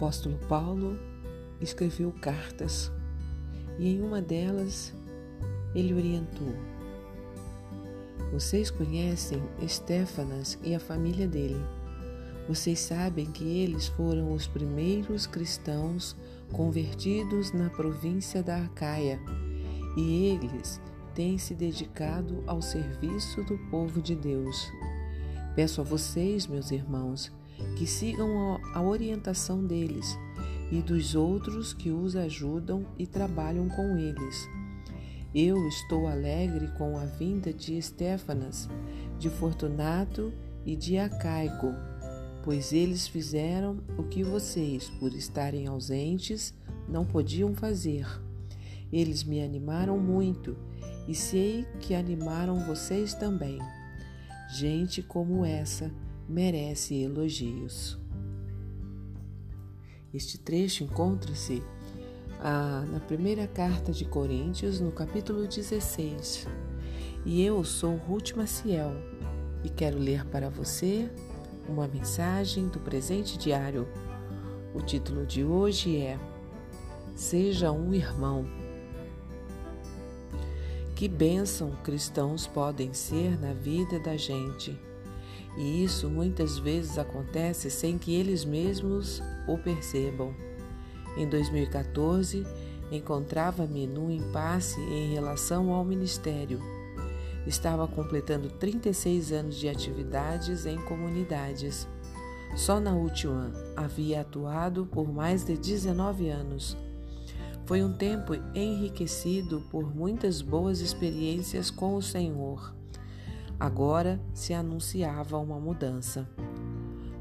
apóstolo Paulo escreveu cartas e em uma delas ele orientou: Vocês conhecem Estéfanas e a família dele. Vocês sabem que eles foram os primeiros cristãos convertidos na província da Acaia e eles têm se dedicado ao serviço do povo de Deus. Peço a vocês, meus irmãos, que sigam a orientação deles e dos outros que os ajudam e trabalham com eles. Eu estou alegre com a vinda de Estéfanas, de Fortunato e de Acaico, pois eles fizeram o que vocês, por estarem ausentes, não podiam fazer. Eles me animaram muito e sei que animaram vocês também. Gente como essa merece elogios. Este trecho encontra-se ah, na primeira carta de Coríntios, no capítulo 16. E eu sou Ruth Maciel e quero ler para você uma mensagem do presente diário. O título de hoje é Seja um irmão. Que bênção cristãos podem ser na vida da gente. E isso muitas vezes acontece sem que eles mesmos o percebam. Em 2014, encontrava-me num impasse em relação ao ministério. Estava completando 36 anos de atividades em comunidades. Só na última havia atuado por mais de 19 anos. Foi um tempo enriquecido por muitas boas experiências com o Senhor. Agora se anunciava uma mudança.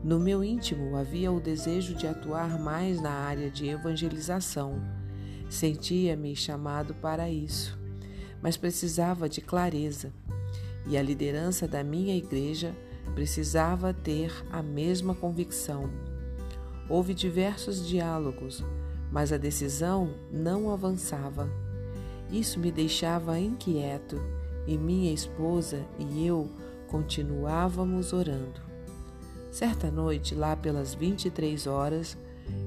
No meu íntimo havia o desejo de atuar mais na área de evangelização. Sentia-me chamado para isso, mas precisava de clareza. E a liderança da minha igreja precisava ter a mesma convicção. Houve diversos diálogos, mas a decisão não avançava. Isso me deixava inquieto e minha esposa e eu continuávamos orando. Certa noite, lá pelas 23 horas,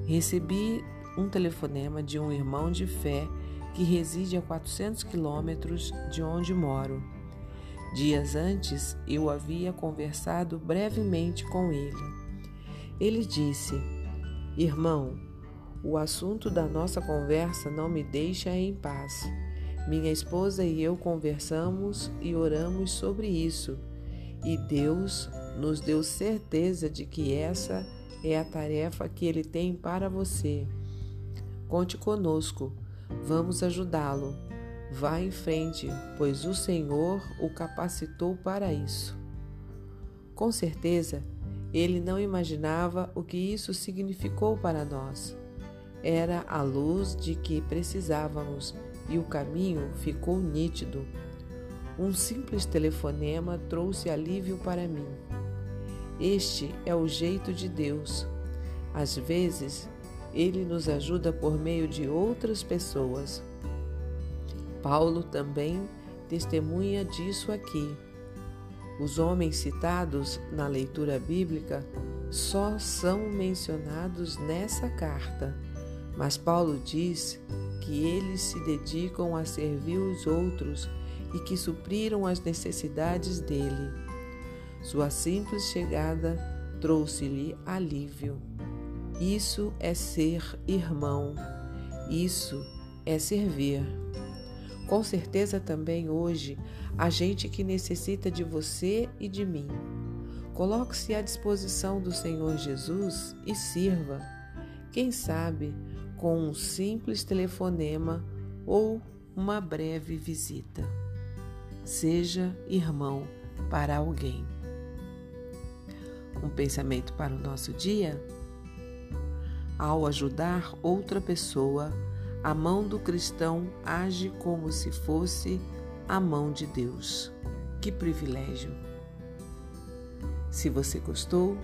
recebi um telefonema de um irmão de fé que reside a 400 quilômetros de onde moro. Dias antes, eu havia conversado brevemente com ele. Ele disse: Irmão, o assunto da nossa conversa não me deixa em paz. Minha esposa e eu conversamos e oramos sobre isso, e Deus nos deu certeza de que essa é a tarefa que Ele tem para você. Conte conosco, vamos ajudá-lo. Vá em frente, pois o Senhor o capacitou para isso. Com certeza, ele não imaginava o que isso significou para nós. Era a luz de que precisávamos e o caminho ficou nítido. Um simples telefonema trouxe alívio para mim. Este é o jeito de Deus. Às vezes, ele nos ajuda por meio de outras pessoas. Paulo também testemunha disso aqui. Os homens citados na leitura bíblica só são mencionados nessa carta, mas Paulo diz que eles se dedicam a servir os outros e que supriram as necessidades dele. Sua simples chegada trouxe-lhe alívio. Isso é ser irmão, isso é servir. Com certeza também hoje há gente que necessita de você e de mim. Coloque-se à disposição do Senhor Jesus e sirva. Quem sabe com um simples telefonema ou uma breve visita. Seja irmão para alguém. Um pensamento para o nosso dia? Ao ajudar outra pessoa, a mão do cristão age como se fosse a mão de Deus. Que privilégio! Se você gostou,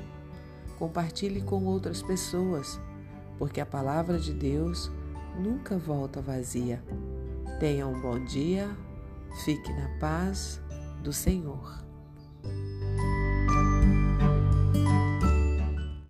compartilhe com outras pessoas porque a palavra de Deus nunca volta vazia. Tenha um bom dia, fique na paz do Senhor.